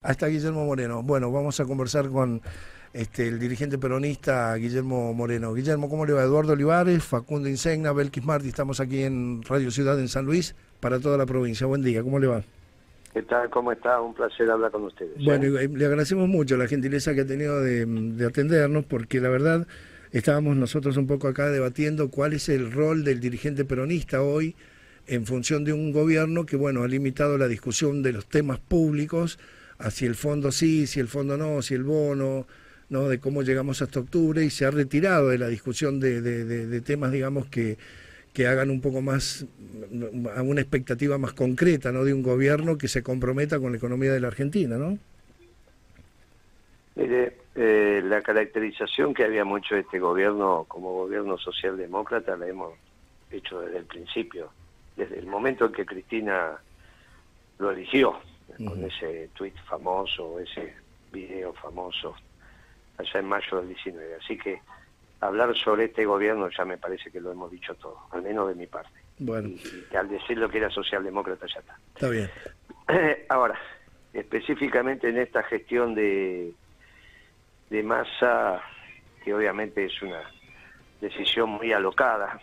Hasta Guillermo Moreno. Bueno, vamos a conversar con este, el dirigente peronista Guillermo Moreno. Guillermo, ¿cómo le va? Eduardo Olivares, Facundo Insegna, Belkis Martí, estamos aquí en Radio Ciudad en San Luis para toda la provincia. Buen día, ¿cómo le va? ¿Qué tal? ¿Cómo está? Un placer hablar con ustedes. ¿eh? Bueno, le agradecemos mucho la gentileza que ha tenido de, de atendernos, porque la verdad estábamos nosotros un poco acá debatiendo cuál es el rol del dirigente peronista hoy en función de un gobierno que, bueno, ha limitado la discusión de los temas públicos a si el fondo sí, si el fondo no, si el bono, ¿no? de cómo llegamos hasta octubre y se ha retirado de la discusión de, de, temas, digamos, que, que hagan un poco más, a una expectativa más concreta, ¿no? De un gobierno que se comprometa con la economía de la Argentina, ¿no? Mire, eh, la caracterización que habíamos hecho este gobierno como gobierno socialdemócrata la hemos hecho desde el principio, desde el momento en que Cristina lo eligió con ese tweet famoso, ese video famoso, allá en mayo del 19. Así que hablar sobre este gobierno ya me parece que lo hemos dicho todo, al menos de mi parte. Bueno. Y, al decirlo que era socialdemócrata ya está. Está bien. Ahora, específicamente en esta gestión de, de masa, que obviamente es una decisión muy alocada,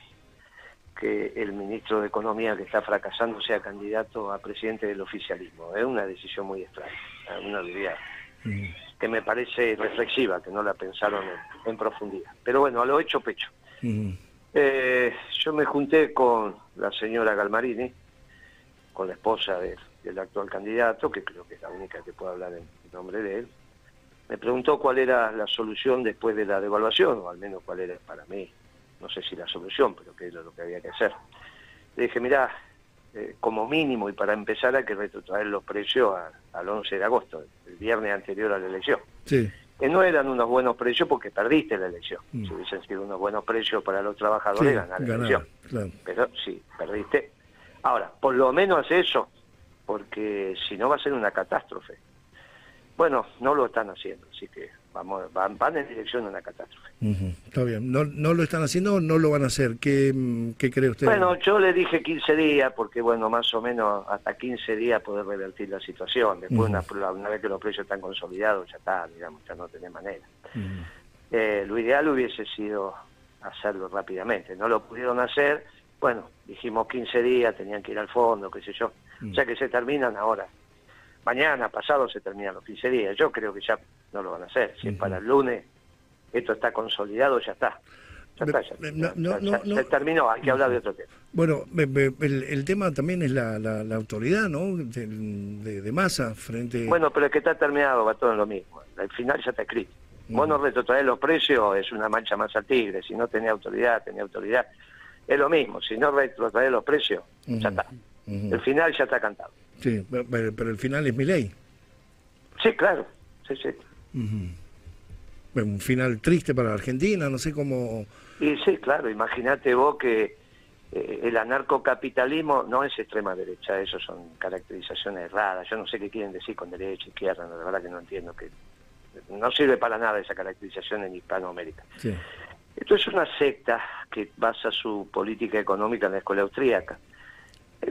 que el ministro de Economía que está fracasando sea candidato a presidente del oficialismo. Es una decisión muy extraña, una idea mm. que me parece reflexiva, que no la pensaron en, profundidad. Pero bueno, a lo hecho pecho. Mm. Eh, yo me junté con la señora Galmarini, con la esposa del actual candidato, que creo que es la única que puede hablar en nombre de él. Me preguntó cuál era la solución después de la devaluación, o al menos cuál era para mí no sé si la solución, pero que es lo que había que hacer. Le dije, mirá, eh, como mínimo y para empezar hay que retrotraer los precios al 11 de agosto, el viernes anterior a la elección. Sí. Que no eran unos buenos precios porque perdiste la elección. Mm. Si hubiesen sido unos buenos precios para los trabajadores, sí, ganar la elección. Pero sí, perdiste. Ahora, por lo menos eso, porque si no va a ser una catástrofe. Bueno, no lo están haciendo, así que vamos van, van en dirección a una catástrofe. Está bien. ¿No, ¿No lo están haciendo o no lo van a hacer? ¿Qué, ¿Qué cree usted? Bueno, yo le dije 15 días, porque bueno, más o menos hasta 15 días poder revertir la situación. Después, una, una, vez que los precios están consolidados, ya está, digamos, ya no tiene manera. Eh, lo ideal hubiese sido hacerlo rápidamente. No lo pudieron hacer, bueno, dijimos 15 días, tenían que ir al fondo, qué sé yo. O sea que se terminan ahora mañana, pasado se terminan los 15 días. Yo creo que ya no lo van a hacer. Si es para el lunes, esto está consolidado, ya está. Ya está, ya, se terminó, hay que hablar de otro tema. Bueno, el, tema también es la, la, autoridad, ¿no? De, de, masa frente... Bueno, pero es que está terminado, va todo en lo mismo. Al final ya está escrito. Vos no retrotraer los precios, es una mancha más al tigre. Si no tenía autoridad, tenía autoridad. Es lo mismo, si no retrotraer los precios, ya está. El final ya está cantado. Sí, pero, el final es mi ley. Sí, claro. Sí, sí. Un final triste para la Argentina, no sé cómo... Y sí, claro, imagínate vos que eh, el anarcocapitalismo no es extrema derecha, eso son caracterizaciones raras, yo no sé qué quieren decir con derecha, izquierda, la verdad que no entiendo, que no sirve para nada esa caracterización en Hispanoamérica. Sí. Esto es una secta que basa su política económica en la escuela austríaca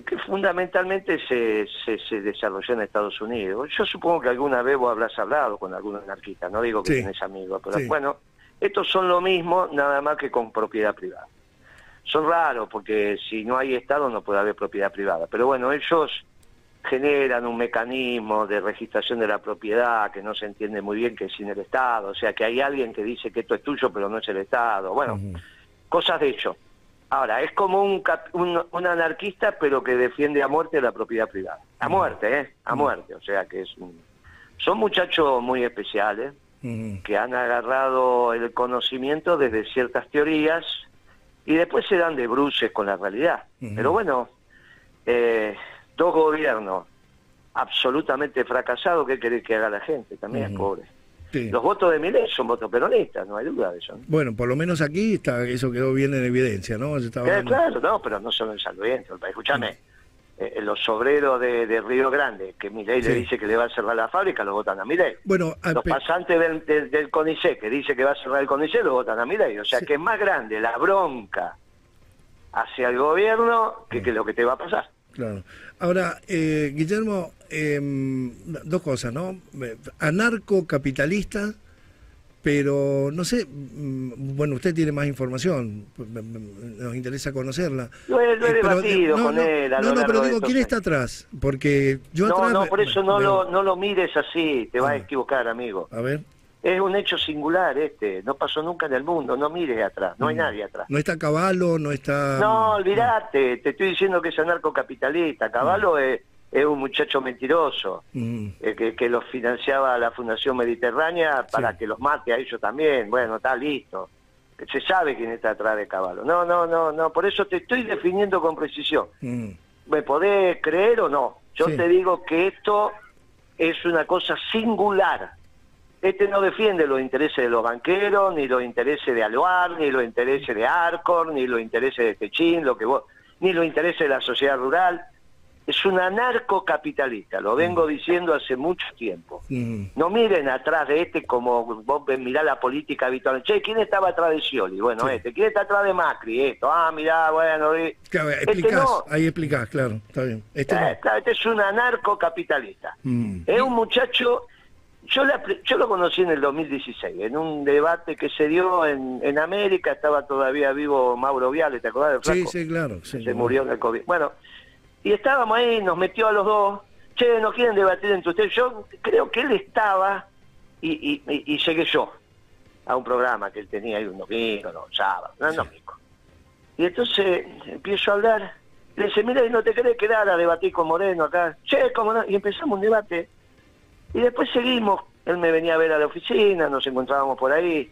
que fundamentalmente se, se, desarrolló en Estados Unidos. Yo supongo que alguna vez vos habrás hablado con algún anarquista, no digo que tenés amigos, pero bueno, estos son lo mismo, nada más que con propiedad privada. Son raros porque si no hay Estado no puede haber propiedad privada, pero bueno, ellos generan un mecanismo de registración de la propiedad que no se entiende muy bien que es sin el Estado, o sea que hay alguien que dice que esto es tuyo pero no es el Estado, bueno, cosas de hecho. Ahora, es como un, un, anarquista, pero que defiende a muerte la propiedad privada. A muerte, ¿eh? A muerte. O sea que es son muchachos muy especiales que han agarrado el conocimiento desde ciertas teorías y después se dan de bruces con la realidad. Pero bueno, eh, dos gobiernos absolutamente fracasados, ¿qué querés que haga la gente? También, pobre. Los votos de Milei son votos peronistas, no hay duda de eso. Bueno, por lo menos aquí está eso quedó bien en evidencia, ¿no? Eh, claro, no, pero no solo en San Luis, escúchame, eh, los obreros de, Río Grande, que Milei le dice que le va a cerrar la fábrica, lo votan a Milei. Bueno, los pasantes del, del, CONICET, que dice que va a cerrar el CONICET, lo votan a Milei. O sea que es más grande la bronca hacia el gobierno que, que lo que te va a pasar. Claro. Ahora, eh, Guillermo, em, dos cosas, ¿no? Anarcocapitalista, pero no sé, mm, bueno, usted tiene más información, nos interesa conocerla. Lo he, lo he Eh, debatido no, con no, él. a No, no, pero digo, ¿quién está atrás? Porque yo No, atrás... no, por eso no lo, no lo mires así, te vas a Ah. equivocar, amigo. A ver, Es un hecho singular este, no pasó nunca en el mundo, no mires atrás, no hay Mm. nadie atrás. no está Caballo, no está... No, olvídate, te estoy diciendo que es anarcocapitalista. Caballo es, es un muchacho mentiroso Mm, eh, que, que los financiaba la Fundación Mediterránea para Sí. que los mate a ellos también. Bueno, está listo. Se sabe quién está atrás de Caballo. No, no, no, no, por eso te estoy definiendo con precisión. mm, ¿Me podés creer o no? Yo Sí. te digo que esto es una cosa singular. Este no defiende los intereses de los banqueros, ni los intereses de Aluar, ni los intereses de Arcor, ni los intereses de Techín, lo que vos, ni los intereses de la sociedad rural. Es un anarcocapitalista, lo vengo diciendo hace mucho tiempo. No miren atrás de este como vos mirá la política habitual. Che, ¿quién estaba atrás de Scioli? Bueno, Sí. este. ¿Quién está atrás de Macri? Esto. Ah, mirá, bueno. Claro, Este explicás, no. ahí explicás, claro, está bien. Este no. Eh, claro, este es un anarcocapitalista. Mm. Es un muchacho, yo, la yo lo conocí en el 2016, en un debate que se dio en, en América, estaba todavía vivo Mauro Viale, ¿te acordás del Sí, flaco? sí, claro. sí. se murió del COVID. Bueno, y estábamos ahí, nos metió a los dos, che, ¿no quieren debatir entre ustedes? Yo creo que él estaba, y, y, y- y llegué yo a un programa que él tenía ahí un domingo, no, sábado, no, Sí. domingo. Y entonces empiezo a hablar, le dice, mira, ¿y no te querés quedar a debatir con Moreno acá? Che, ¿cómo no? Y empezamos un debate, y después seguimos, él me venía a ver a la oficina, nos encontrábamos por ahí,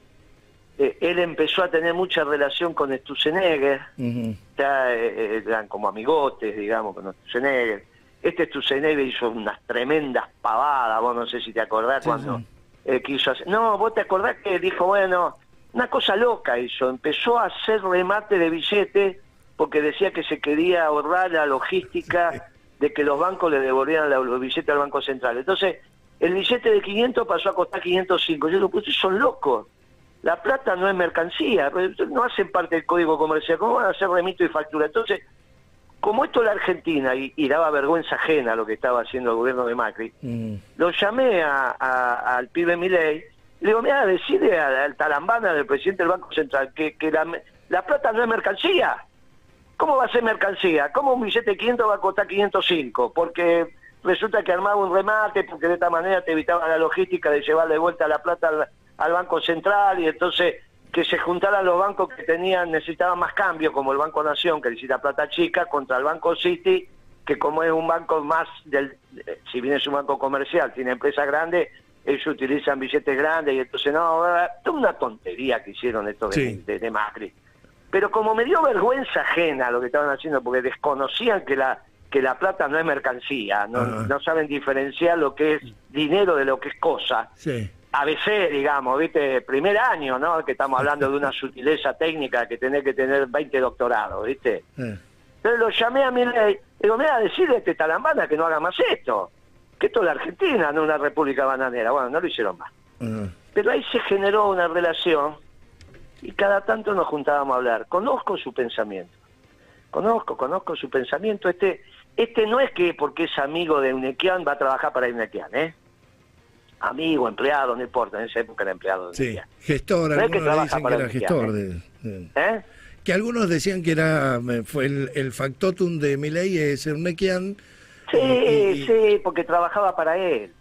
Eh, él empezó a tener mucha relación con Stussenegger, Ujú. ya eh, eh, eran como amigotes, digamos, con Stussenegger. Este Stussenegger hizo unas tremendas pavadas, vos no sé si te acordás Sí, cuando sí. eh, quiso hacer... No, vos te acordás que dijo, bueno, una cosa loca hizo, empezó a hacer remate de billetes porque decía que se quería ahorrar la logística de que los bancos le devolvieran los billetes al Banco Central. Entonces, el billete de 500 pasó a costar 505. Yo digo, pues ustedes son locos. La plata no es mercancía, pues, no hacen parte del código comercial. ¿Cómo van a hacer remito y factura? Entonces, como esto es la Argentina y, y daba vergüenza ajena lo que estaba haciendo el gobierno de Macri, Mm. lo llamé a- a- al pibe Milei, le digo, mira, decide al, al talambana del presidente del Banco Central que, que la, la plata no es mercancía. ¿Cómo va a ser mercancía? ¿Cómo un billete de 500 va a costar 505? Porque resulta que armaba un remate, porque de esta manera te evitaba la logística de llevar de vuelta la plata al, al Banco Central y entonces que se juntaran los bancos que tenían necesitaban más cambio, como el Banco Nación, que necesita plata chica, contra el Banco City, que como es un banco más del, eh, si bien es un banco comercial, tiene empresas grandes, ellos utilizan billetes grandes y entonces no, es una tontería que hicieron esto de, Sí. de- de Macri. Pero como me dio vergüenza ajena lo que estaban haciendo, porque desconocían que la que la plata no es mercancía, no, Ajá. no saben diferenciar lo que es dinero de lo que es cosa. Sí. ABC, digamos, ¿viste? Primer año, ¿no? Que estamos hablando de una sutileza técnica que tenés que tener 20 doctorados, ¿viste? Entonces lo llamé a mi ley, digo, mira, decirle a este talambana que no haga más esto, que esto es la Argentina, no una república bananera. Bueno, no lo hicieron más. Ah, Pero ahí se generó una relación y cada tanto nos juntábamos a hablar. Conozco su pensamiento. Conozco, conozco su pensamiento. Este este no es que porque es amigo de Unequian va a trabajar para Unequian, ¿eh? Amigo, empleado, no importa. En esa época era empleado de sí, Unequian. gestor, No es que algunos le dicen que era gestor. Cristiano, De, de- ¿Eh? que algunos decían que era eh, fue el, el factotum de Milei es ser un Nequian. Sí, y- y- sí, porque trabajaba para él.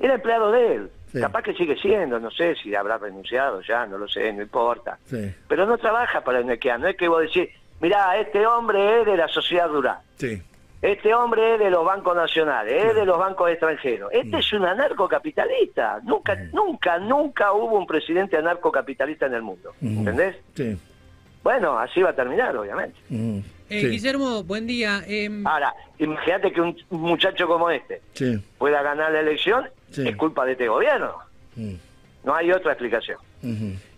Era empleado de él. Sí. Capaz que sigue siendo, no sé si habrá renunciado ya, no lo sé, no importa. sí, Pero no trabaja para Unequian. No es que vos decís, mirá, este hombre es de la sociedad rural. sí. Este hombre es de los bancos nacionales, es de los bancos extranjeros. Este es un anarcocapitalista. Nunca, nunca, nunca hubo un presidente anarcocapitalista en el mundo. Mm. ¿Entendés? Sí. Bueno, así va a terminar, obviamente. mm, Eh, sí, Guillermo, buen día. Em, Ahora, imagínate que un muchacho como este sí, pueda ganar la elección, Sí. es culpa de este gobierno. mm, No hay otra explicación.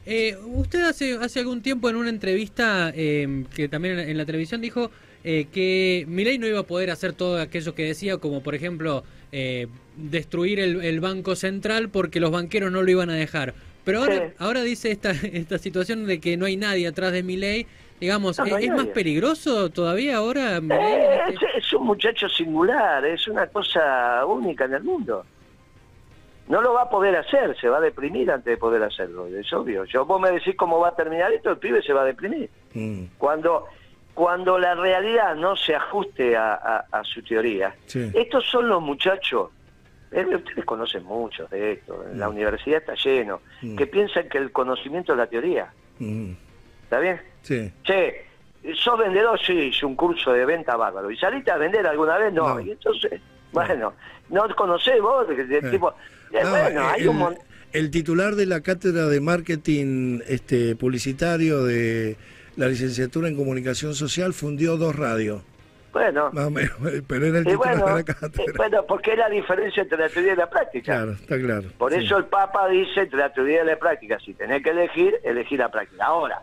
eh, usted hace, hace algún tiempo en una entrevista em, que también en la televisión dijo eh, que Milei no iba a poder hacer todo aquello que decía, como por ejemplo eh, destruir el, el Banco Central porque los banqueros no lo iban a dejar. Pero ahora, Sí. ahora dice esta, esta situación de que no hay nadie atrás de Milei, Digamos, No, no hay ¿es más peligroso todavía ahora? Eh, es, este? es un muchacho singular, es una cosa única en el mundo. No lo va a poder hacer, se va a deprimir antes de poder hacerlo, es obvio. Yo vos me decís cómo va a terminar esto, el pibe se va a deprimir. Mm, Cuando cuando la realidad no se ajuste a, a- a su teoría. Sí. Estos son los muchachos, eh, ustedes conocen muchos de esto, la Mm. universidad está lleno, Mm. que piensan que el conocimiento es la teoría. mm, ¿Está bien? sí. Che, ¿sos vendedor? Sí, hice un curso de venta bárbaro. ¿Y saliste a vender alguna vez? No. No. Y entonces, bueno, ¿no conocés vos? De- Eh. tipo, eh, No, bueno, eh, hay el, un mon- el titular de la cátedra de marketing este, publicitario de la licenciatura en comunicación social fundió dos radios, Bueno, más o menos, pero era el y bueno, de la eh, cátedra. bueno, porque es la diferencia entre la teoría y la práctica. Claro, está claro. Por sí. eso el Papa dice entre la teoría y la práctica, si tenés que elegir, elegir la práctica. Ahora,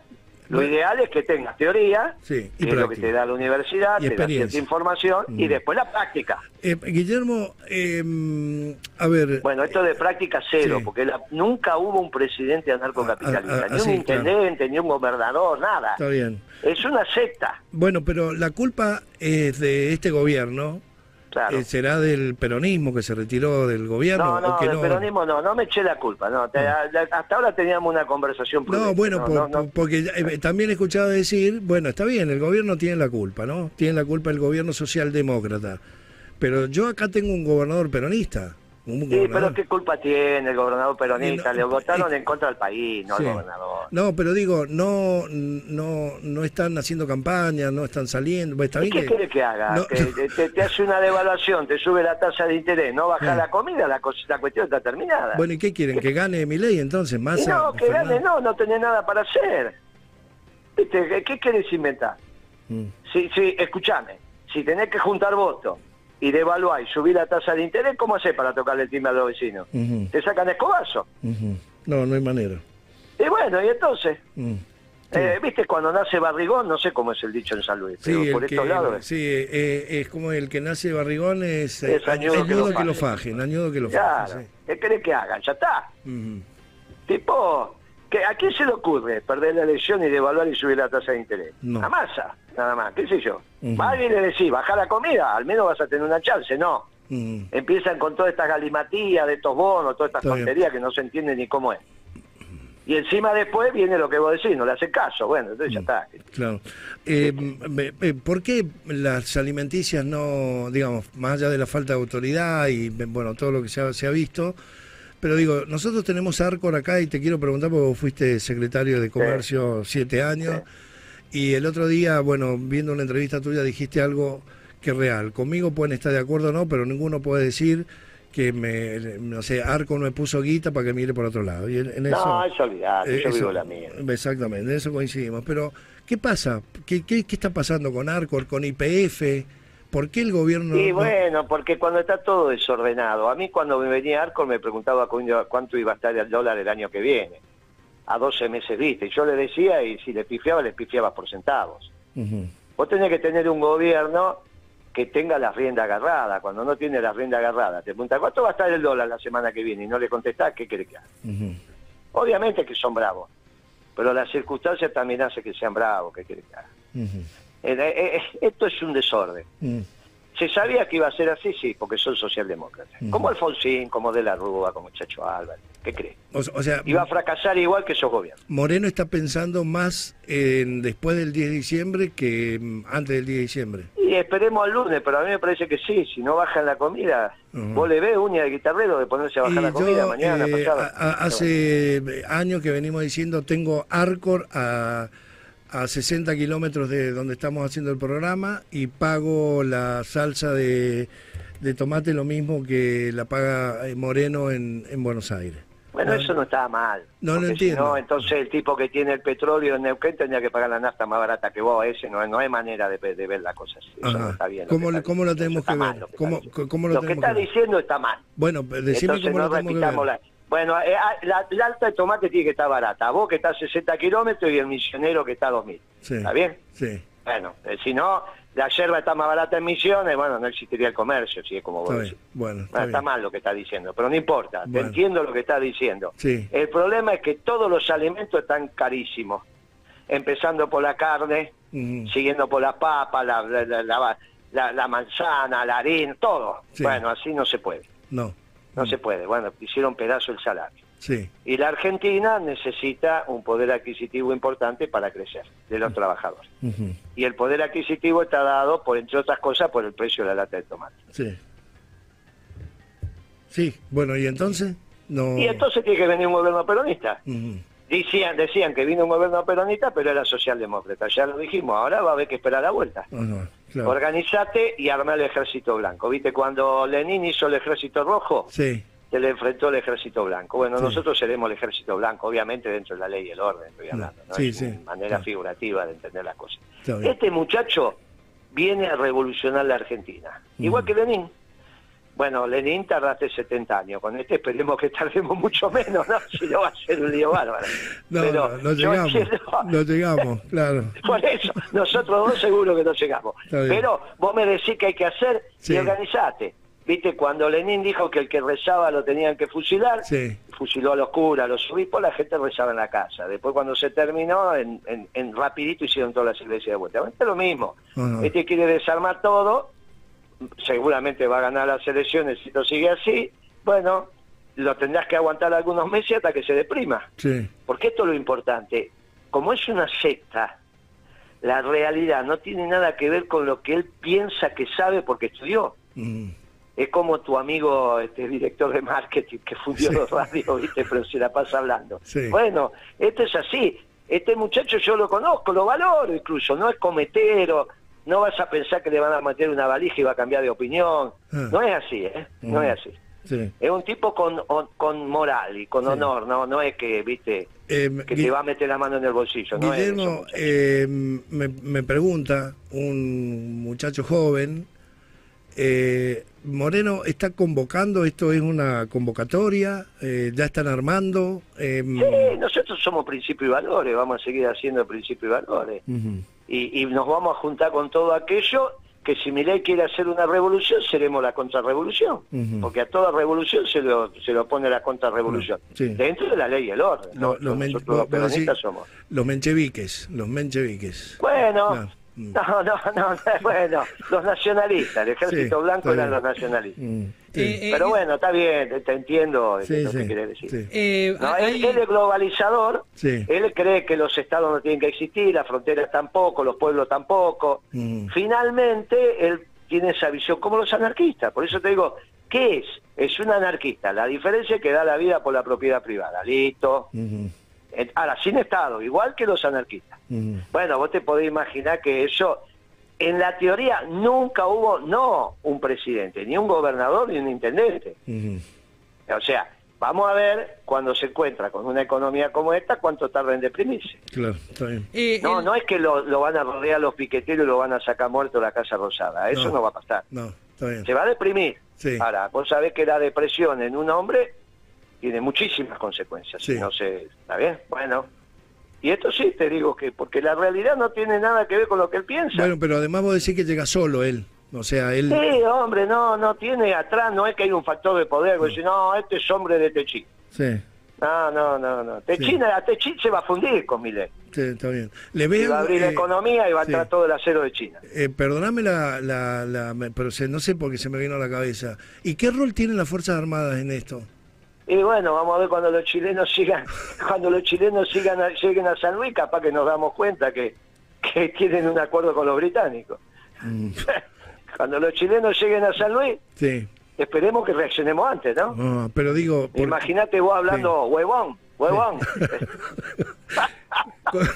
lo ideal es que tengas teoría, Sí, y que es lo que te da la universidad, Y te da cierta información, y Mm. después la práctica. Eh, Guillermo, eh, a ver, Bueno, esto de práctica cero, Sí. porque la- nunca hubo un presidente anarcocapitalista, Ah, ah, ah, ni un intendente, ni un gobernador, nada. está bien. Es una secta, Bueno, pero la culpa es de este gobierno, claro. eh, será del peronismo que se retiró del gobierno no, no, o que del no. peronismo no, no me eché la culpa, no. te- hasta ahora teníamos una conversación No, prudente, bueno, no, por- no, no. por- porque eh, también he escuchado decir, bueno, está bien, el gobierno tiene la culpa, ¿no? Tiene la culpa el gobierno socialdemócrata. Pero yo acá tengo un gobernador peronista. Sí, pero ¿qué culpa tiene el gobernador peronista? No- Le votaron en contra del país, no Sí. al gobernador. No, pero digo, no, no, no están haciendo campaña, no están saliendo. Pues, está ¿Y bien qué que- quiere que haga? No, Que te, te- te hace una devaluación, te sube la tasa de interés, no baja la comida, la, la cuestión está terminada. Bueno, ¿y qué quieren? ¿Que gane mi ley entonces? Massa, no, que Fernández? gane, no, no tenés nada para hacer. ¿Viste? ¿Qué, querés inventar? Mm, Si, si, escúchame, si tenés que juntar votos y devaluar y subir la tasa de interés, ¿cómo hacés para tocarle el timbre a los vecinos? Te sacan escobazo. No, no hay manera. Y bueno, y entonces, Mm. Sí. eh, ¿viste? Cuando nace barrigón, no sé cómo es el dicho en San Luis, Sí, pero por que, estos lados... sí eh, es como el que nace barrigón, es, eh, Es añudo que lo que lo faje. fajen, añudo que lo Claro, fajen. ¿qué querés que hagan? Ya está. sí. Tipo, ¿que ¿a quién se le ocurre perder la elección y devaluar y subir la tasa de interés? No. A masa, nada más, qué sé yo. Ujú. Va alguien le decís, baja la comida, al menos vas a tener una chance, no. Empiezan con todas estas galimatías de estos bonos, todas estas Está bien. tonterías que no se entiende ni cómo es. Y encima después viene lo que vos decís, no le hace caso, bueno, entonces Mm. ya está. Claro. Eh, eh, ¿Por qué las alimenticias no, digamos, más allá de la falta de autoridad y bueno, todo lo que se ha, se ha visto, pero digo, nosotros tenemos Arcor acá y te quiero preguntar porque vos fuiste secretario de Comercio siete años y el otro día, bueno, viendo una entrevista tuya dijiste algo que es real. Conmigo pueden estar de acuerdo o no, pero ninguno puede decir que me, no sé, Arcor me puso guita para que mire por otro lado. Y en, en eso, no, eso olvidate, eh, yo eso- vivo la mía. Exactamente, en eso coincidimos. Pero, ¿qué pasa? ¿Qué, qué, qué está pasando con Arcor, con IPF? ¿Por qué el gobierno.? Y no- bueno, porque cuando está todo desordenado, a mí cuando me venía Arcor me preguntaba cu- cuánto iba a estar el dólar el año que viene, a 12 meses viste, y yo le decía, y si le pifiaba, le pifiaba por centavos. Ujú, Vos tenés que tener un gobierno que tenga la rienda agarrada, cuando no tiene la rienda agarrada, te pregunta, ¿cuánto va a estar el dólar la semana que viene? Y no le contestás, ¿qué querés que haga? Obviamente que son bravos, pero las circunstancias también hacen que sean bravos, ¿qué querés que haga? Esto es un desorden. ujú. ¿Se sabía que iba a ser así? Sí, porque son socialdemócratas. Mm. Como Alfonsín, como De la Rúa, como Chacho Álvarez. ¿Qué crees? O, o sea, Iba a fracasar igual que esos gobiernos. Moreno está pensando más en después del 10 de diciembre que mm, antes del 10 de diciembre. Y esperemos al lunes, pero a mí me parece que sí. Si no bajan la comida, Ujú. vos le ves uña de guitarrero de ponerse a bajar Y la comida yo, mañana, eh, pasado. hace años que venimos diciendo, tengo Arcor a, a 60 kilómetros de donde estamos haciendo el programa y pago la salsa de, de tomate lo mismo que la paga eh, Moreno en, en Buenos Aires. Bueno, no, eso no estaba mal. No lo si entiendo. no, entonces el tipo que tiene el petróleo en Neuquén tendría que pagar la nafta más barata que vos. Ese no, no hay manera de, de ver la cosa así. Eso no está bien. lo ¿Cómo está cómo lo tenemos está que mal ver? lo que ¿Cómo- está diciendo. cómo lo Lo que tenemos está diciendo está mal. Bueno, decime Entonces cómo no lo tenemos que repitamos ver. la... Bueno, eh, ah, la, la alta de tomate tiene que estar barata. Vos que está a 60 kilómetros y el misionero que está a 2.000. Sí. ¿Está bien? Sí, Bueno, eh, si no, la yerba está más barata en Misiones, bueno, no existiría el comercio, si es como vos está decís. bien. Bueno, está Bueno, está bien. mal lo que está diciendo, pero no importa, te entiendo lo que está diciendo. Sí. El problema es que todos los alimentos están carísimos. empezando por la carne, siguiendo por la papa, la, la, la, la- la- la manzana, la harina, todo. Sí. Bueno, así no se puede, No. No se puede. Bueno, hicieron pedazo el salario. Sí. Y la Argentina necesita un poder adquisitivo importante para crecer de los trabajadores. Ujú. Y el poder adquisitivo está dado, por entre otras cosas, por el precio de la lata de tomate. Sí. Sí, bueno, ¿y entonces? No. Y entonces tiene que venir un gobierno peronista. Decían, decían que vino un gobierno peronista, pero era socialdemócrata. Ya lo dijimos, ahora va a haber que esperar la vuelta. No, claro. Organizate y armá el ejército blanco. ¿Viste? Cuando Lenin hizo el ejército rojo, Sí, se le enfrentó el ejército blanco. Bueno, Sí. nosotros seremos el ejército blanco, obviamente dentro de la ley y el orden, estoy hablando. ¿no? Sí, es sí, una manera claro. figurativa de entender las cosas. Este muchacho viene a revolucionar la Argentina, igual que Lenin. Bueno, Lenin tardaste 70 años, con este esperemos que tardemos mucho menos, ¿no? Si no va a ser un lío bárbaro. no, Pero no, llegamos. entiendo- No llegamos, claro. por eso, nosotros dos seguro que no llegamos. Pero vos me decís que hay que hacer Sí. y organizate. Viste, cuando Lenin dijo que el que rezaba lo tenían que fusilar, Sí. fusiló a los curas, a los obispos, la gente rezaba en la casa. Después cuando se terminó, en, en- en rapidito hicieron todas las iglesias de vuelta. Bueno, es lo mismo. Este quiere desarmar todo, seguramente va a ganar las elecciones si esto sigue así. Bueno, lo tendrás que aguantar algunos meses hasta que se deprima. Sí. Porque esto es lo importante. Como es una secta, la realidad no tiene nada que ver con lo que él piensa que sabe porque estudió. Ujú. Es como tu amigo, este director de marketing que fundió Sí. los radios, ¿viste? Pero se la pasa hablando. Sí. Bueno, esto es así. Este muchacho yo lo conozco, lo valoro incluso, no es cometero, no vas a pensar que le van a meter una valija y va a cambiar de opinión. Ah. No es así, ¿eh? No Mm. es así. Sí. Es un tipo con, on- con moral y con Sí. honor, no no es que, viste, Eh, que te va a meter la mano en el bolsillo. No es eso, Guillermo, muchacho. eh, me, me pregunta un muchacho joven, eh, Moreno está convocando, esto es una convocatoria, Eh, ya están armando. eh, Sí, nosotros somos principios y valores, vamos a seguir haciendo principios y valores. ujú, Y, y nos vamos a juntar con todo aquello que si Milei quiere hacer una revolución, seremos la contrarrevolución. Ujú. Porque a toda revolución se lo, se lo pone la contrarrevolución. Sí. Dentro de la ley y el orden. lo- ¿no? los, men- somos. los mencheviques, los mencheviques. Bueno. Mm. no, no, no, bueno, los nacionalistas, el ejército Sí, blanco eran los nacionalistas. Mm, sí. Eh, eh, Pero bueno, está bien, te, te entiendo Sí, lo que sí, querés decir. sí. eh, No, hay- él, él es globalizador, Sí. él cree que los estados no tienen que existir, las fronteras tampoco, los pueblos tampoco. Mm. Finalmente, él tiene esa visión como los anarquistas. Por eso te digo, ¿qué es? Es un anarquista. La diferencia es que da la vida por la propiedad privada. Listo. Eh, Ahora, sin Estado, igual que los anarquistas. Bueno, vos te podés imaginar que eso, en la teoría, nunca hubo, no un presidente, ni un gobernador, ni un intendente. Ujú. O sea, vamos a ver cuando se encuentra con una economía como esta, cuánto tarda en deprimirse. Claro, está bien. eh, No, el- no es que lo, lo van a rodear los piqueteros y lo van a sacar muerto de la Casa Rosada. Eso No. no, va a pasar. No, está bien. Se va a deprimir. Sí. Ahora, vos sabés que la depresión en un hombre tiene muchísimas consecuencias. Sí. No sé, ¿está bien? Bueno. Y esto sí te digo que, porque la realidad no tiene nada que ver con lo que él piensa. Bueno, pero además vos decís que llega solo él. O sea, él... Sí, hombre, no, no tiene atrás, no es que hay un factor de poder, vos decís, no, este es hombre de Techín. Sí, No, no, no, no. Techín, a Techín se va a fundir con Milei. sí, está bien. Le Y veo... va a abrir la eh, economía y va a sí. entrar todo el acero de China. Eh, perdóname la, la, la- pero se- no sé por qué se me vino a la cabeza. ¿Y qué rol tienen las Fuerzas Armadas en esto? Y bueno, vamos a ver cuando los chilenos sigan, cuando los chilenos sigan lleguen a San Luis, capaz que nos damos cuenta que, que tienen un acuerdo con los británicos. Mm, Cuando los chilenos lleguen a San Luis, sí, esperemos que reaccionemos antes, ¿no? Ah, pero digo... por- Imagínate vos hablando, huevón, huevón. con,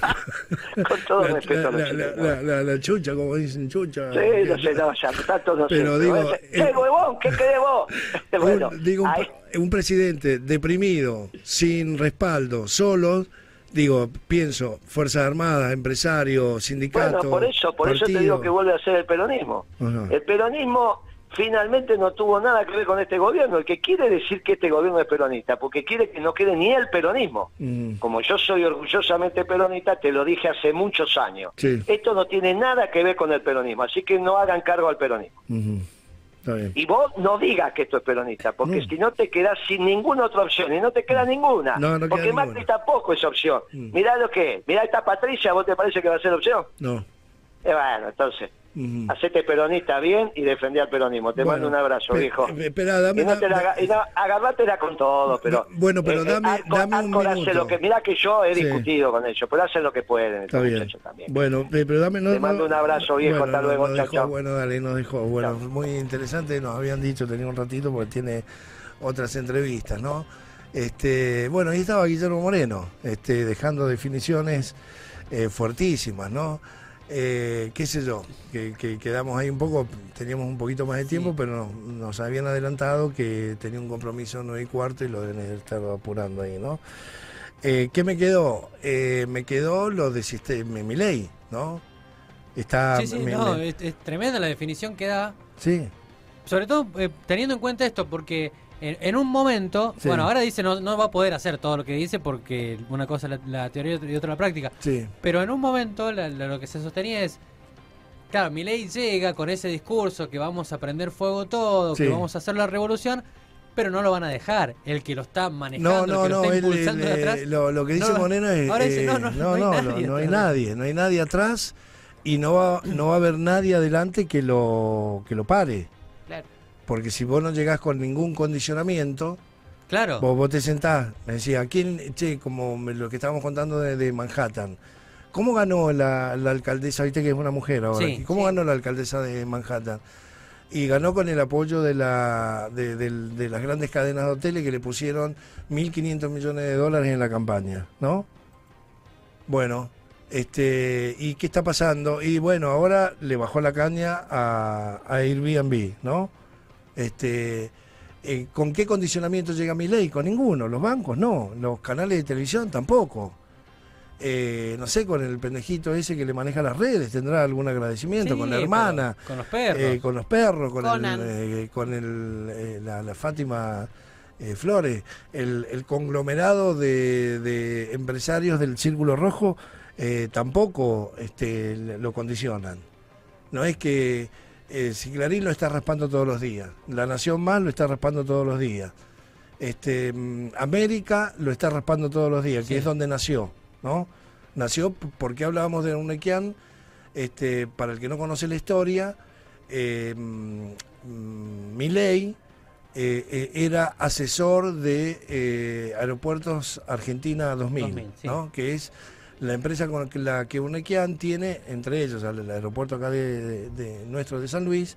Con todo la, respeto a la- la- chilenos. la- la- la chucha, como dicen chucha. Sí, no sé, no, ya, tanto no Pero digo, "Eh, huevón, ¿qué querés vos? bueno, un, digo, un, un presidente deprimido, sin respaldo, solo, digo, pienso, Fuerzas Armadas, empresarios, sindicatos. Bueno, por eso, por eso te digo que vuelve a ser el peronismo. El peronismo finalmente no tuvo nada que ver con este gobierno, el que quiere decir que este gobierno es peronista, porque quiere que no quede ni el peronismo. Mm, Como yo soy orgullosamente peronista, te lo dije hace muchos años. Sí. Esto no tiene nada que ver con el peronismo, así que no hagan cargo al peronismo. Y vos no digas que esto es peronista, porque si no te quedas sin ninguna otra opción, y no te queda ninguna. porque Macri tampoco es opción. Mm. Mirá lo que es. Mirá esta Patricia, ¿vos te parece que va a ser opción? No. Eh, bueno, entonces, hacete peronista bien y defendí al peronismo. Te mando un abrazo, viejo. Espera, dame, y no te la, con todo, pero... Bueno, pero eh, dame, eh, dame un minuto. Lo que, mirá que yo he discutido con ellos, pero hacen lo que pueden. Está bien. También. Bueno, pero dame... te mando un abrazo, viejo, hasta luego, chao, chao. Bueno, dale, nos dejó. Bueno, muy interesante, nos habían dicho, tenía un ratito, porque tiene otras entrevistas, ¿no? Este, bueno, ahí estaba Guillermo Moreno, este, dejando definiciones eh, fuertísimas, ¿no? Eh, qué sé yo, que, quedamos ahí un poco, teníamos un poquito más de tiempo, pero nos, habían adelantado que tenía un compromiso 9 y cuarto y lo deben estar apurando ahí, ¿no? Eh, ¿Qué me quedó? Eh, me quedó lo de sistema, mi ley, ¿no? Está, sí, sí, no, es, tremenda la definición que da. Sí. Sobre todo teniendo en cuenta esto, porque en, un momento, bueno, ahora dice no, no va a poder hacer todo lo que dice porque una cosa es la, teoría y otra la práctica. Sí. Pero en un momento lo que se sostenía es, claro, mi ley llega con ese discurso que vamos a prender fuego todo, que vamos a hacer la revolución, pero no lo van a dejar. El que lo está manejando, no, el que lo está impulsando de atrás. Lo, que dice Moreno es. Ahora dice, no, no, no, no, no, hay nadie, no hay nadie atrás y no va, no va a haber nadie adelante que lo, que lo pare. Porque si vos no llegás con ningún condicionamiento, claro. vos, te sentás, me decía, ¿quién, che, como lo que estábamos contando de, Manhattan, ¿cómo ganó la, alcaldesa, viste que es una mujer ahora, ¿cómo ganó la alcaldesa de Manhattan? Y ganó con el apoyo de, la, de, las grandes cadenas de hoteles que le pusieron 1.500 millones de dólares en la campaña, ¿no? Bueno, este, ¿y qué está pasando? Y bueno, ahora le bajó la caña a, a Airbnb, ¿no? Este, eh, ¿Con qué condicionamiento llega mi ley? Con ninguno. Los bancos no. Los canales de televisión tampoco. Eh, no sé, con el pendejito ese que le maneja las redes, tendrá algún agradecimiento, con la hermana, con los perros, eh, con los perros, con, el, con el, la, Fátima Flores, el, conglomerado de, empresarios del Círculo Rojo tampoco este, lo condicionan. No es que eh, si Clarín lo está raspando todos los días, La Nación Más lo está raspando todos los días, este, mm, América lo está raspando todos los días, que es donde nació, ¿no? Nació porque hablábamos de Unequian, este, para el que no conoce la historia, eh, mm, Milei eh, era asesor de Aeropuertos Argentina 2000, ¿no? que es la empresa con la que Unequian tiene, entre ellos el aeropuerto acá de, nuestro de San Luis,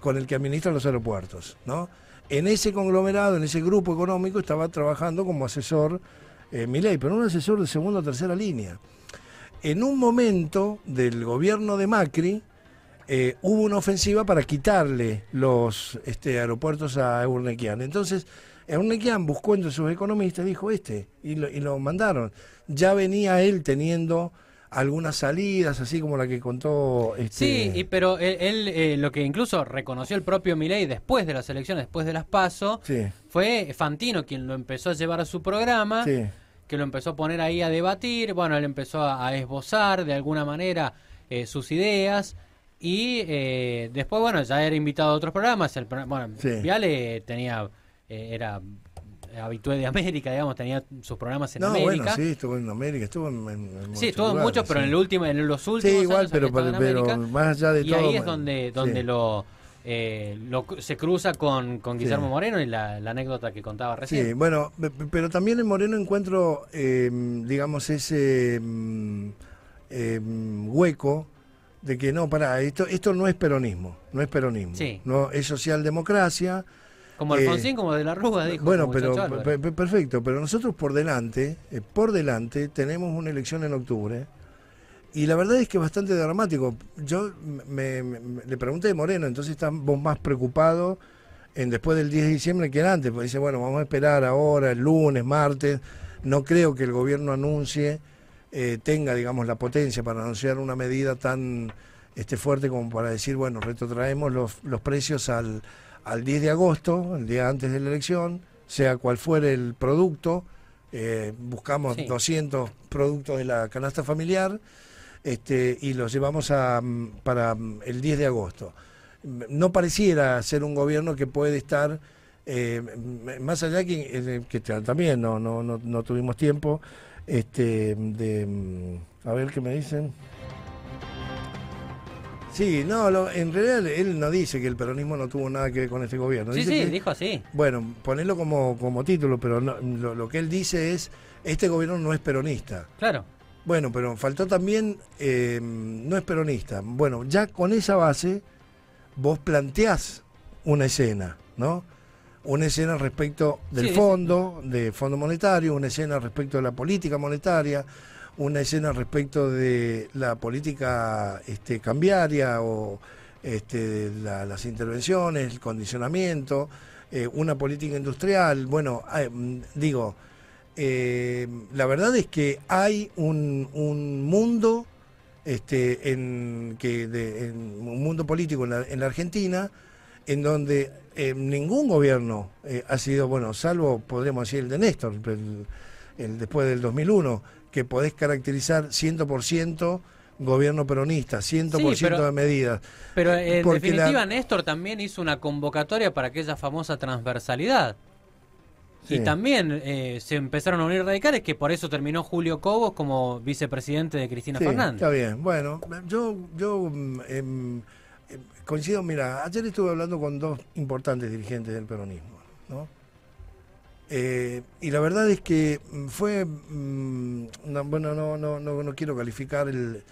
con el que administra los aeropuertos. ¿no? En ese conglomerado, en ese grupo económico, estaba trabajando como asesor eh, Milei, pero un asesor de segunda o tercera línea. En un momento del gobierno de Macri, eh, hubo una ofensiva para quitarle los este, aeropuertos a Eurnequian. Entonces, Eurnequian buscó entre sus economistas, dijo este, y lo, y lo mandaron ya venía él teniendo algunas salidas, así como la que contó. Este... Sí, pero él, eh, lo que incluso reconoció el propio Milei después de las elecciones, después de las PASO, fue Fantino quien lo empezó a llevar a su programa, que lo empezó a poner ahí a debatir, bueno, él empezó a, esbozar de alguna manera eh, sus ideas. Y eh, después, bueno, ya era invitado a otros programas. El, bueno, Viale tenía, era habitué de América, digamos, tenía sus programas en América. Bueno, sí, estuvo en América, estuvo en, en Sí, estuvo en muchos, pero en el último, en los últimos Sí, igual, pero, pero, más allá de y todo. Y ahí es donde, donde lo, eh, lo, se cruza con, con Guillermo Moreno y la, anécdota que contaba recién. Sí, bueno, pero también en Moreno encuentro, eh, digamos, ese eh, hueco de que no, para esto, esto no es peronismo, no es peronismo, no es socialdemocracia como Alfonsín, eh, como de la Rúa, dijo. Bueno, pero perfecto, pero nosotros por delante, eh, por delante, tenemos una elección en octubre. Y la verdad es que es bastante dramático. Yo me, le pregunté a Moreno, entonces estamos más preocupados en después del 10 de diciembre que antes, porque dice, bueno, vamos a esperar ahora, el lunes, martes. No creo que el gobierno anuncie, eh, tenga, digamos, la potencia para anunciar una medida tan este, fuerte como para decir, bueno, retrotraemos los, los precios al, al 10 de agosto, el día antes de la elección, sea cual fuere el producto, eh, buscamos 200 productos de la canasta familiar este, y los llevamos a, mm, para mm, el 10 de agosto. no pareciera ser un gobierno que puede estar, eh, más allá que, eh, que también no, no, no, no tuvimos tiempo, este, de, mm, a ver qué me dicen. Sí, no, en realidad él no dice que el peronismo no tuvo nada que ver con este gobierno. Sí, sí, dijo así. Bueno, ponerlo como, como título, pero lo, que él dice es, este gobierno no es peronista. Claro. Bueno, pero faltó también, eh, no es peronista. Bueno, ya con esa base, vos planteás una escena, ¿no? Una escena respecto del fondo, de fondo monetario, una escena respecto de la política monetaria, una escena respecto de la política este, cambiaria o este, las intervenciones, el condicionamiento, eh, una política industrial. Bueno, mm, digo, eh, la verdad es que hay un, un mundo, este, en, que un mundo político en la, Argentina, en donde eh, ningún gobierno ha sido, bueno, salvo podríamos decir el de Néstor, el después del 2001, que podés caracterizar 100% gobierno peronista, 100% de medidas. Pero en definitiva Néstor también hizo una convocatoria para aquella famosa transversalidad. Y también eh, se empezaron a unir radicales, que por eso terminó Julio Cobos como vicepresidente de Cristina sí, Fernández. Está bien, bueno, yo, yo em, coincido, mira, ayer estuve hablando con dos importantes dirigentes del peronismo, ¿no? Eh, y la verdad es que mm, fue, mm, bueno, no, no, no, no, quiero calificar el,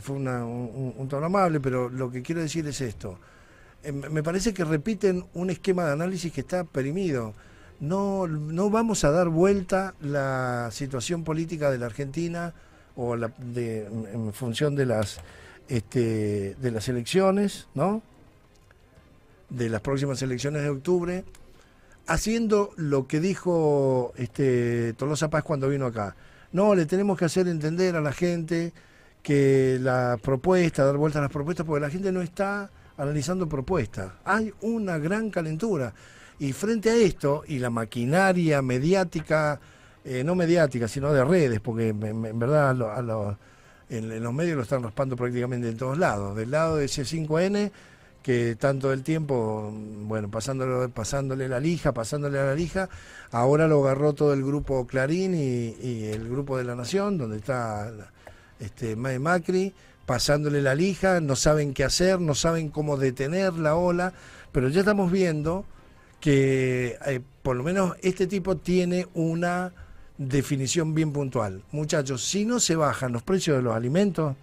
fue un, tono amable, pero lo que quiero decir es esto. Eh, me parece que repiten un esquema de análisis que está perimido. No, no vamos a dar vuelta la situación política de la Argentina o la, de, en función de las, este, de las elecciones, ¿no? De las próximas elecciones de octubre haciendo lo que dijo este Tolosa Paz cuando vino acá. No, le tenemos que hacer entender a la gente que la propuesta, dar vuelta a las propuestas, porque la gente no está analizando propuestas. Hay una gran calentura. Y frente a esto, y la maquinaria mediática, eh, no mediática, sino de redes, porque en, verdad en, los medios lo están raspando prácticamente en todos lados. Del lado de C5N que tanto el tiempo, bueno, pasándole, pasándole la lija, pasándole a la lija, ahora lo agarró todo el grupo Clarín y, el grupo de la Nación, donde está este Macri, pasándole la lija, no saben qué hacer, no saben cómo detener la ola, pero ya estamos viendo que eh, por lo menos este tipo tiene una definición bien puntual. Muchachos, si no se bajan los precios de los alimentos,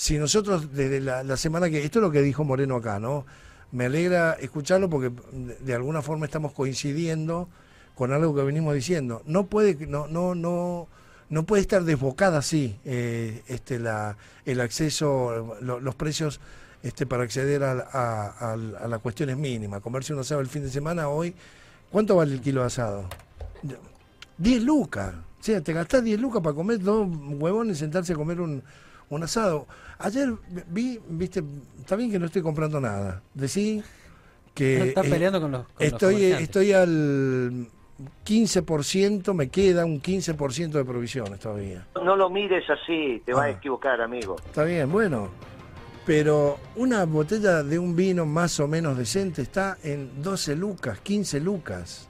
si nosotros desde la, semana que, esto es lo que dijo Moreno acá, ¿no? Me alegra escucharlo porque de, alguna forma estamos coincidiendo con algo que venimos diciendo. No puede, no, no, no, no puede estar desbocada así eh, este, la, el acceso, los precios este, para acceder a, a, las cuestiones mínimas. Comerse un asado el fin de semana hoy, ¿cuánto vale el kilo de asado? 10 lucas. O sea, te gastás 10 lucas para comer dos huevones y sentarse a comer un, un asado. Ayer vi, viste, está bien que no estoy comprando nada. Decí que... Está peleando con los... estoy, estoy al 15%, me queda un 15% de provisiones todavía. No lo mires así, te vas a ah. equivocar, amigo. Está bien, bueno. Pero una botella de un vino más o menos decente está en 12 lucas, 15 lucas.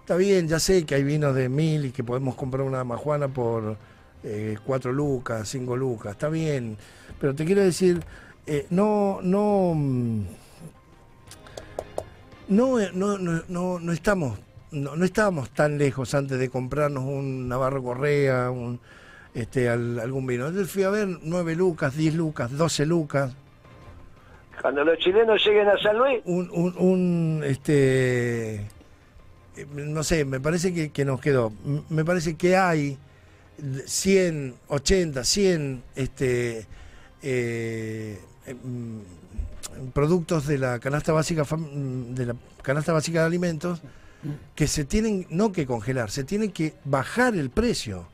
Está bien, ya sé que hay vinos de mil y que podemos comprar una majuana por eh, cuatro lucas, cinco lucas, está bien, pero te quiero decir, eh, no, no, mm, no, no, no, no, estamos, no, no estábamos tan lejos antes de comprarnos un Navarro Correa, un, este, algún vino. Entonces fui a ver nueve lucas, diez lucas, doce lucas. Cuando los chilenos lleguen a San Luis. Un, un, un este, eh, no sé, me parece que, que nos quedó. Me parece que hay 100, 80, 100 este, eh, em, productos de la canasta básica de la canasta básica de alimentos que se tienen no que congelar, se tiene que bajar el precio.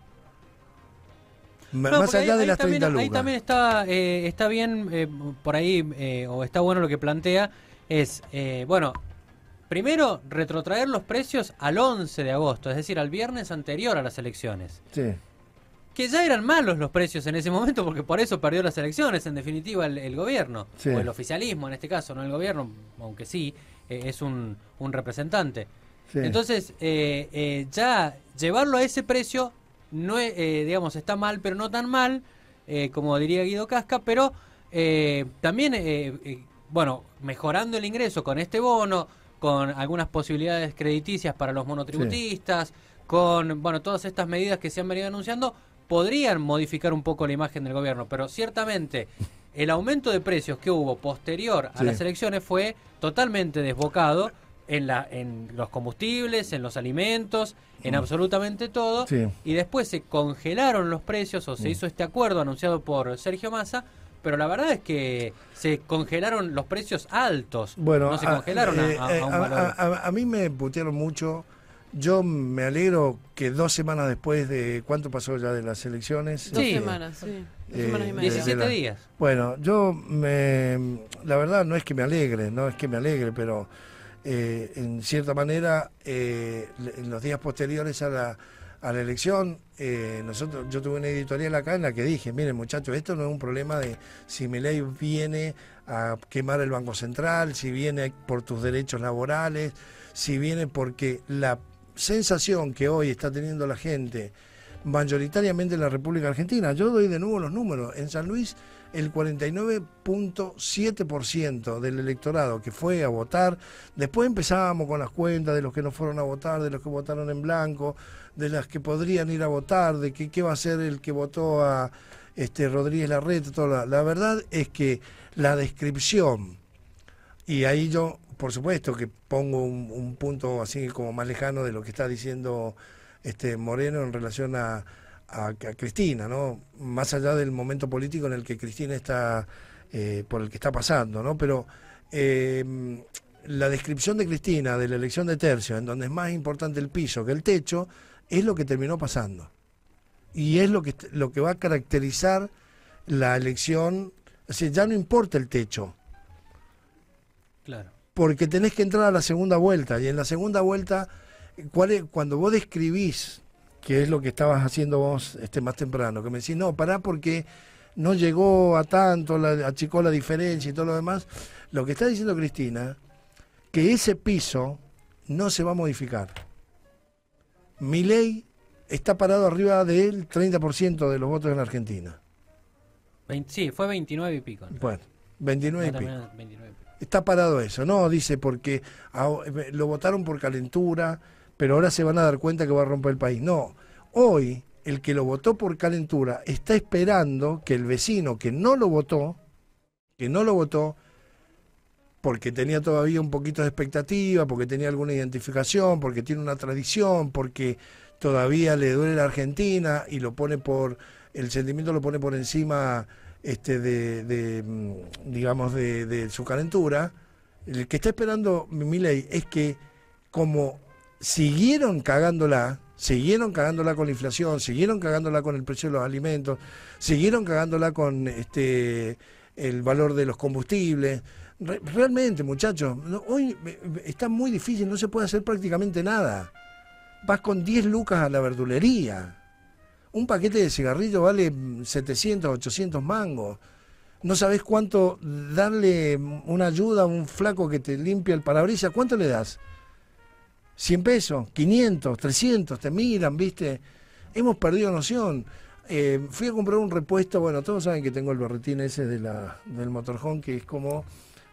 más allá de las 30 lucas. Ahí también está, eh, está bien, eh, por ahí, o está bueno lo que plantea, es, bueno, primero retrotraer los precios al 11 de agosto, es decir, al viernes anterior a las elecciones. Sí que ya eran malos los precios en ese momento, porque por eso perdió las elecciones, en definitiva, el, gobierno, o el oficialismo en este caso, no el gobierno, aunque sí, eh, es un, un representante. Entonces, eh, eh, ya llevarlo a ese precio, no digamos, está mal, pero no tan mal, como diría Guido Casca, pero también, bueno, mejorando el ingreso con este bono, con algunas posibilidades crediticias para los monotributistas, con, bueno, todas estas medidas que se han venido anunciando, podrían modificar un poco la imagen del gobierno, pero ciertamente el aumento de precios que hubo posterior a las elecciones fue totalmente desbocado en, la, en los combustibles, en los alimentos, en mm. absolutamente todo, y después se congelaron los precios o se mm. hizo este acuerdo anunciado por Sergio Massa, pero la verdad es que se congelaron los precios altos, bueno, no se congelaron a, a, eh, a, mí me putearon mucho yo me alegro que dos semanas después de. ¿Cuánto pasó ya de las elecciones? Dos semanas, sí. Dos semanas y media. 17 días. Bueno, yo me. La verdad no es que me alegre, no es que me alegre, pero eh, en cierta manera, eh, en los días posteriores a la, a la elección, eh, nosotros, yo tuve una editorial acá en la que dije: miren, muchachos, esto no es un problema de si mi ley viene a quemar el Banco Central, si viene por tus derechos laborales, si viene porque la sensación que hoy está teniendo la gente, mayoritariamente en la República Argentina, yo doy de nuevo los números, en San Luis el 49.7% del electorado que fue a votar, después empezábamos con las cuentas de los que no fueron a votar, de los que votaron en blanco, de las que podrían ir a votar, de que, qué va a ser el que votó a este Rodríguez Larreta, toda la verdad es que la descripción, y ahí yo por supuesto que pongo un, punto así como más lejano de lo que está diciendo este Moreno en relación a, Cristina, ¿no? Más allá del momento político en el que Cristina está, eh, por el que está pasando, ¿no? Pero eh, la descripción de Cristina de la elección de tercio, en donde es más importante el piso que el techo, es lo que terminó pasando. Y es lo que, lo que va a caracterizar la elección, o sea, ya no importa el techo. Claro porque tenés que entrar a la segunda vuelta. Y en la segunda vuelta, ¿cuál cuando vos describís, que es lo que estabas haciendo vos este, más temprano, que me decís, no, pará porque no llegó a tanto, la, achicó la diferencia y todo lo demás, lo que está diciendo Cristina, que ese piso no se va a modificar. Mi ley está parado arriba del 30% de los votos en la Argentina. sí, fue 29 y pico. Bueno, 29 y pico. 29 Está parado eso, no, dice, porque eh, lo votaron por calentura, pero ahora se van a dar cuenta que va a romper el país. No, hoy el que lo votó por calentura está esperando que el vecino que no lo votó, que no lo votó, porque tenía todavía un poquito de expectativa, porque tenía alguna identificación, porque tiene una tradición, porque todavía le duele la Argentina y lo pone por, el sentimiento lo pone por encima este, de, mm, digamos, de, su calentura, el que está esperando mi ley es que como siguieron cagándola, siguieron cagándola con la inflación, siguieron cagándola con el precio de los alimentos, siguieron cagándola con este el valor de los combustibles. realmente, muchachos, hoy está muy difícil, no se puede hacer prácticamente nada. Vas con 10 lucas a la verdulería un paquete de cigarrillos vale 700, 800 mangos. No sabes cuánto darle una ayuda a un flaco que te limpia el parabrisas. ¿Cuánto le das? 100 pesos, 500, 300, te miran, ¿viste? Hemos perdido noción. Eh, fui a comprar un repuesto, bueno, todos saben que tengo el berretín ese del motorhome, que es como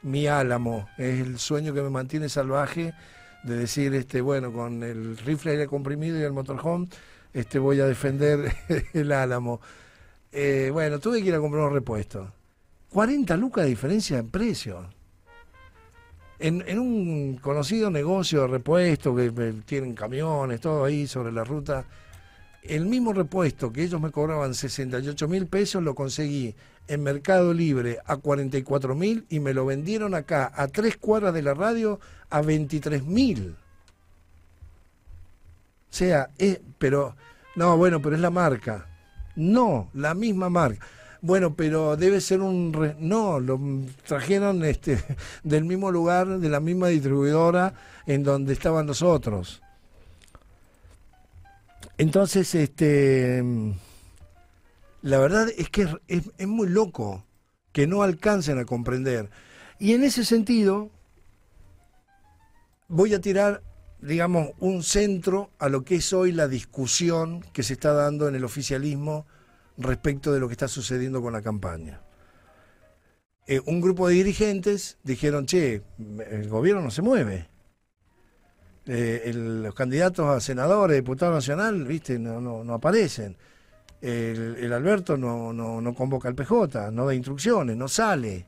mi álamo, es el sueño que me mantiene salvaje de decir, este, bueno, con el rifle aire comprimido y el motorhome este, voy a defender el álamo. Eh, bueno, tuve que ir a comprar un repuesto. 40 lucas de diferencia en precio. En, en, un conocido negocio de repuesto que tienen camiones, todo ahí sobre la ruta, el mismo repuesto que ellos me cobraban 68 mil pesos lo conseguí en Mercado Libre a 44 mil y me lo vendieron acá a tres cuadras de la radio a 23 mil. Sea, pero, no, bueno, pero es la marca. No, la misma marca. Bueno, pero debe ser un... no, lo trajeron este, del mismo lugar, de la misma distribuidora en donde estaban los otros. Entonces, este, la verdad es que es, muy loco que no alcancen a comprender. Y en ese sentido, voy a tirar, digamos, un centro a lo que es hoy la discusión que se está dando en el oficialismo respecto de lo que está sucediendo con la campaña. Eh, un grupo de dirigentes dijeron, che, el gobierno no se mueve. Eh, los candidatos a senadores, diputado nacional, viste, no, no, no aparecen. El, Alberto no, no, convoca al PJ, no da instrucciones, no sale.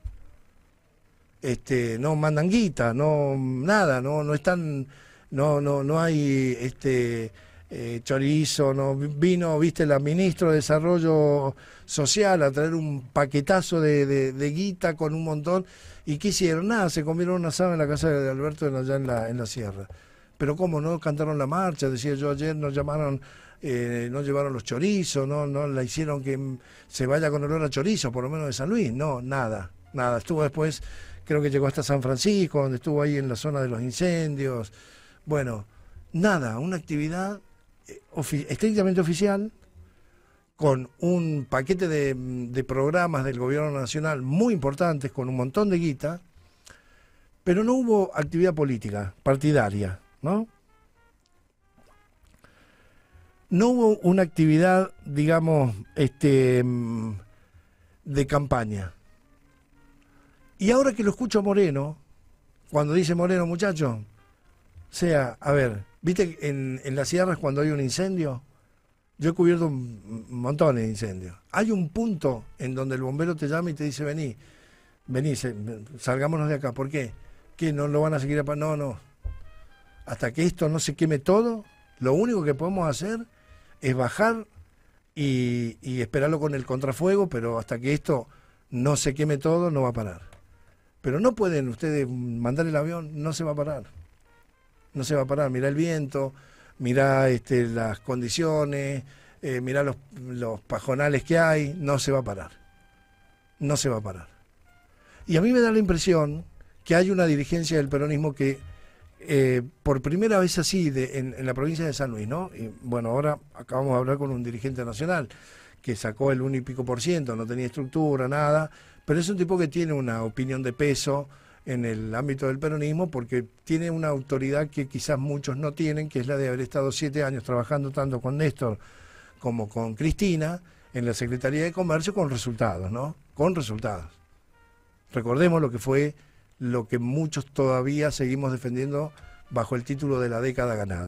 Este, no mandan guita, no nada, no, no están, no, no, no hay este eh, chorizo, no vino, viste, la ministra de Desarrollo Social a traer un paquetazo de, de, guita con un montón. ¿Y qué hicieron? Nada, se comieron una asado en la casa de Alberto allá en la, en la sierra. Pero cómo no cantaron la marcha, decía yo ayer, nos llamaron eh, no llevaron los chorizos, no, no la hicieron que se vaya con olor a chorizo, por lo menos de San Luis, no, nada, nada. Estuvo después, creo que llegó hasta San Francisco, donde estuvo ahí en la zona de los incendios. Bueno, nada, una actividad eh, estrictamente oficial, con un paquete de, de, programas del gobierno nacional muy importantes, con un montón de guita, pero no hubo actividad política, partidaria, ¿no? no hubo una actividad, digamos, este, mm, de campaña. Y ahora que lo escucho a Moreno, cuando dice Moreno, muchacho, o sea, a ver, ¿viste en, en las sierras cuando hay un incendio? Yo he cubierto un montón de incendios. Hay un punto en donde el bombero te llama y te dice, vení, vení, salgámonos de acá. ¿Por qué? ¿Qué? ¿No lo van a seguir a... No, no. Hasta que esto no se queme todo, lo único que podemos hacer es bajar y, esperarlo con el contrafuego, pero hasta que esto no se queme todo, no va a parar. Pero no pueden ustedes mandar el avión, no se va a parar. No se va a parar. Mira el viento, mira este, las condiciones, eh, mira los, los pajonales que hay, no se va a parar. No se va a parar. Y a mí me da la impresión que hay una dirigencia del peronismo que eh, por primera vez así en, la provincia de San Luis, ¿no? Y bueno, ahora acabamos de hablar con un dirigente nacional que sacó el 1 y pico por ciento, no tenía estructura, nada, pero es un tipo que tiene una opinión de peso en el ámbito del peronismo porque tiene una autoridad que quizás muchos no tienen, que es la de haber estado siete años trabajando tanto con Néstor como con Cristina en la Secretaría de Comercio con resultados, ¿no? Con resultados. Recordemos lo que fue lo que muchos todavía seguimos defendiendo bajo el título de la década ganada.